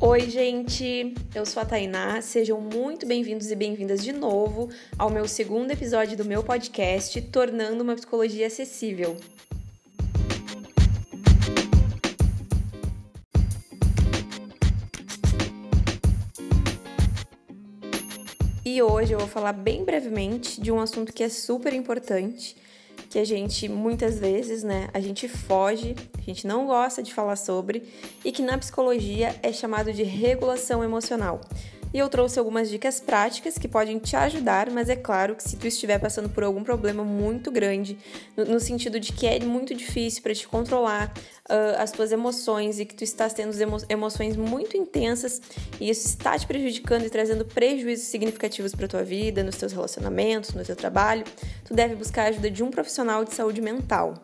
Oi, gente! Eu sou a Tainá. Sejam muito bem-vindos e bem-vindas de novo ao meu segundo episódio do meu podcast Tornando uma Psicologia Acessível. E hoje eu vou falar bem brevemente de um assunto que é super importante que a gente muitas vezes, né, a gente foge, a gente não gosta de falar sobre e que na psicologia é chamado de regulação emocional. E eu trouxe algumas dicas práticas que podem te ajudar, mas é claro que se tu estiver passando por algum problema muito grande, no, no sentido de que é muito difícil para te controlar uh, as tuas emoções e que tu estás tendo emo emoções muito intensas e isso está te prejudicando e trazendo prejuízos significativos para tua vida, nos teus relacionamentos, no teu trabalho, tu deve buscar a ajuda de um profissional de saúde mental.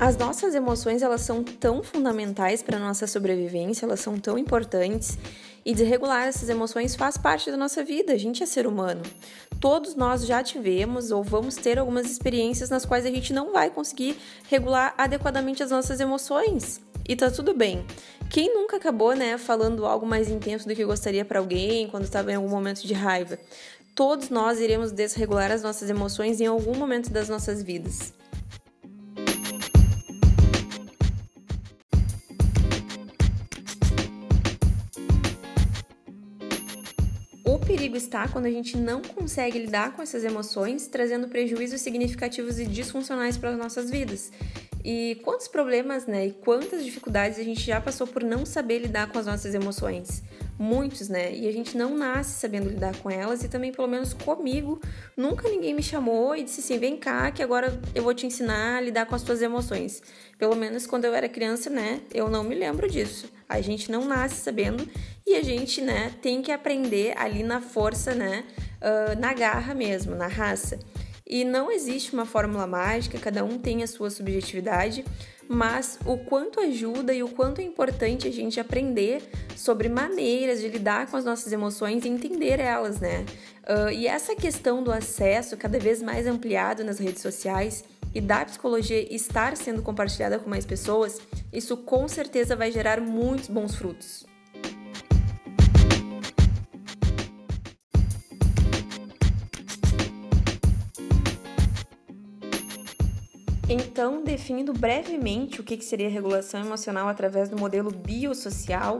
As nossas emoções, elas são tão fundamentais para nossa sobrevivência, elas são tão importantes e desregular essas emoções faz parte da nossa vida, a gente é ser humano. Todos nós já tivemos ou vamos ter algumas experiências nas quais a gente não vai conseguir regular adequadamente as nossas emoções. E tá tudo bem. Quem nunca acabou, né, falando algo mais intenso do que gostaria para alguém quando estava em algum momento de raiva? Todos nós iremos desregular as nossas emoções em algum momento das nossas vidas. Está quando a gente não consegue lidar com essas emoções, trazendo prejuízos significativos e disfuncionais para as nossas vidas. E quantos problemas, né, e quantas dificuldades a gente já passou por não saber lidar com as nossas emoções? Muitos, né? E a gente não nasce sabendo lidar com elas, e também, pelo menos comigo, nunca ninguém me chamou e disse assim: vem cá, que agora eu vou te ensinar a lidar com as tuas emoções. Pelo menos quando eu era criança, né? Eu não me lembro disso. A gente não nasce sabendo e a gente, né, tem que aprender ali na força, né, uh, na garra mesmo, na raça. E não existe uma fórmula mágica, cada um tem a sua subjetividade, mas o quanto ajuda e o quanto é importante a gente aprender sobre maneiras de lidar com as nossas emoções e entender elas, né? Uh, e essa questão do acesso cada vez mais ampliado nas redes sociais e da psicologia estar sendo compartilhada com mais pessoas, isso com certeza vai gerar muitos bons frutos. Então, definindo brevemente o que seria regulação emocional através do modelo biosocial,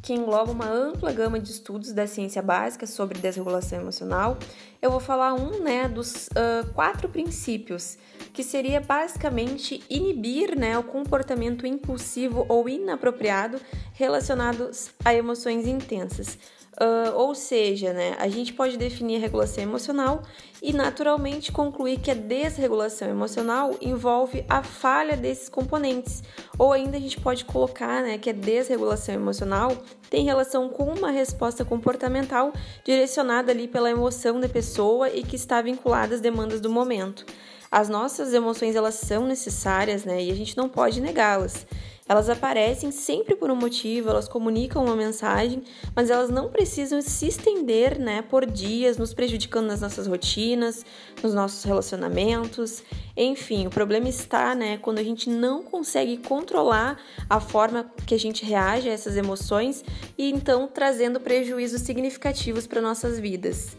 que engloba uma ampla gama de estudos da ciência básica sobre desregulação emocional, eu vou falar um né, dos uh, quatro princípios, que seria basicamente inibir né, o comportamento impulsivo ou inapropriado relacionados a emoções intensas. Uh, ou seja, né, a gente pode definir a regulação emocional e naturalmente concluir que a desregulação emocional envolve a falha desses componentes. Ou ainda a gente pode colocar né, que a desregulação emocional tem relação com uma resposta comportamental direcionada ali pela emoção da pessoa e que está vinculada às demandas do momento. As nossas emoções elas são necessárias, né, e a gente não pode negá-las. Elas aparecem sempre por um motivo, elas comunicam uma mensagem, mas elas não precisam se estender, né, por dias, nos prejudicando nas nossas rotinas, nos nossos relacionamentos. Enfim, o problema está, né, quando a gente não consegue controlar a forma que a gente reage a essas emoções e então trazendo prejuízos significativos para nossas vidas.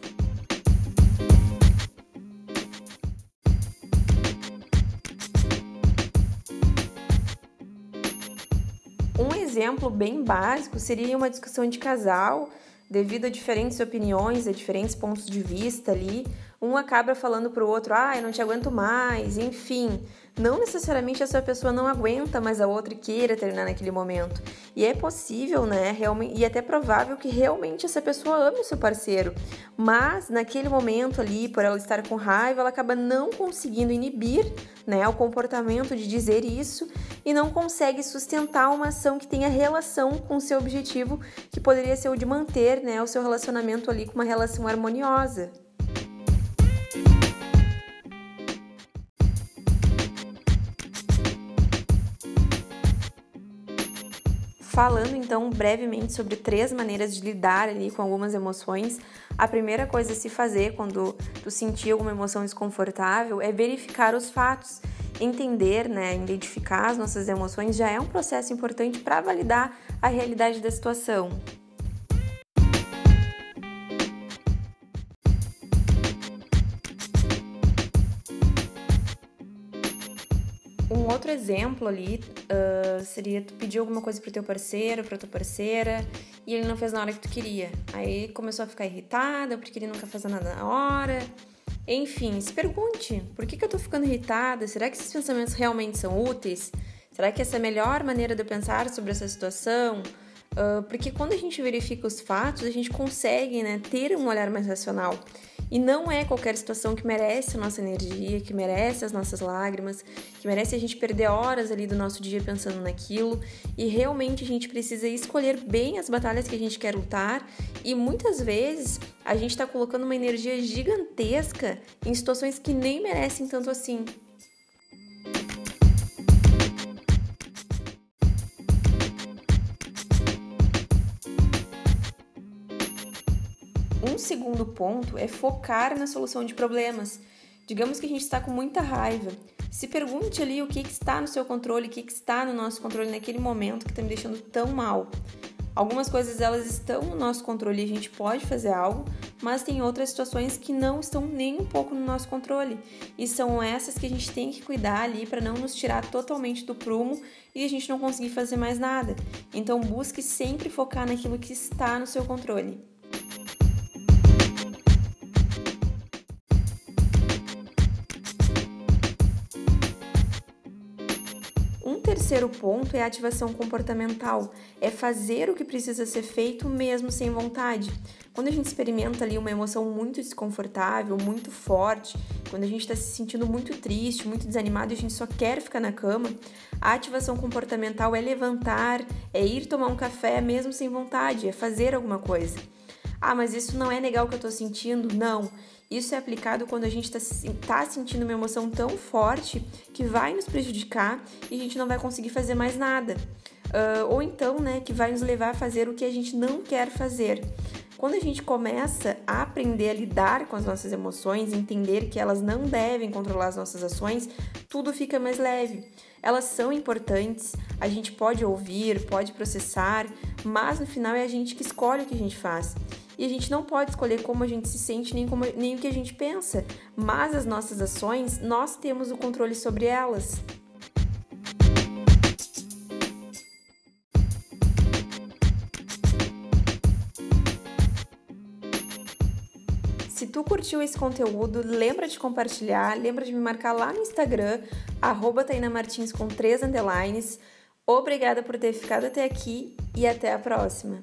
Exemplo bem básico seria uma discussão de casal, devido a diferentes opiniões, a diferentes pontos de vista ali, um acaba falando para o outro, ah, eu não te aguento mais, enfim. Não necessariamente essa pessoa não aguenta mais a outra e queira terminar naquele momento. E é possível, né, realmente, e até provável que realmente essa pessoa ame o seu parceiro. Mas naquele momento ali, por ela estar com raiva, ela acaba não conseguindo inibir, né, o comportamento de dizer isso e não consegue sustentar uma ação que tenha relação com o seu objetivo, que poderia ser o de manter, né, o seu relacionamento ali com uma relação harmoniosa. Falando então brevemente sobre três maneiras de lidar ali com algumas emoções, a primeira coisa a se fazer quando tu sentir alguma emoção desconfortável é verificar os fatos. Entender, né, identificar as nossas emoções já é um processo importante para validar a realidade da situação. Exemplo ali uh, seria tu pedir alguma coisa pro teu parceiro, pra tua parceira, e ele não fez na hora que tu queria. Aí começou a ficar irritada porque ele nunca faz nada na hora. Enfim, se pergunte, por que, que eu tô ficando irritada? Será que esses pensamentos realmente são úteis? Será que essa é a melhor maneira de eu pensar sobre essa situação? Uh, porque quando a gente verifica os fatos, a gente consegue né, ter um olhar mais racional. E não é qualquer situação que merece a nossa energia, que merece as nossas lágrimas, que merece a gente perder horas ali do nosso dia pensando naquilo. E realmente a gente precisa escolher bem as batalhas que a gente quer lutar. E muitas vezes a gente está colocando uma energia gigantesca em situações que nem merecem tanto assim. Um segundo ponto é focar na solução de problemas. Digamos que a gente está com muita raiva. Se pergunte ali o que, que está no seu controle, o que, que está no nosso controle naquele momento que está me deixando tão mal. Algumas coisas elas estão no nosso controle e a gente pode fazer algo, mas tem outras situações que não estão nem um pouco no nosso controle. E são essas que a gente tem que cuidar ali para não nos tirar totalmente do prumo e a gente não conseguir fazer mais nada. Então busque sempre focar naquilo que está no seu controle. Terceiro ponto é a ativação comportamental, é fazer o que precisa ser feito mesmo sem vontade. Quando a gente experimenta ali uma emoção muito desconfortável, muito forte, quando a gente está se sentindo muito triste, muito desanimado e a gente só quer ficar na cama, a ativação comportamental é levantar, é ir tomar um café mesmo sem vontade, é fazer alguma coisa. Ah, mas isso não é legal que eu estou sentindo? Não. Isso é aplicado quando a gente está tá sentindo uma emoção tão forte que vai nos prejudicar e a gente não vai conseguir fazer mais nada. Uh, ou então, né, que vai nos levar a fazer o que a gente não quer fazer. Quando a gente começa a aprender a lidar com as nossas emoções, entender que elas não devem controlar as nossas ações, tudo fica mais leve. Elas são importantes, a gente pode ouvir, pode processar, mas no final é a gente que escolhe o que a gente faz. E a gente não pode escolher como a gente se sente nem, como, nem o que a gente pensa, mas as nossas ações, nós temos o controle sobre elas. Se tu curtiu esse conteúdo, lembra de compartilhar, lembra de me marcar lá no Instagram, arroba Martins com três underlines. Obrigada por ter ficado até aqui e até a próxima!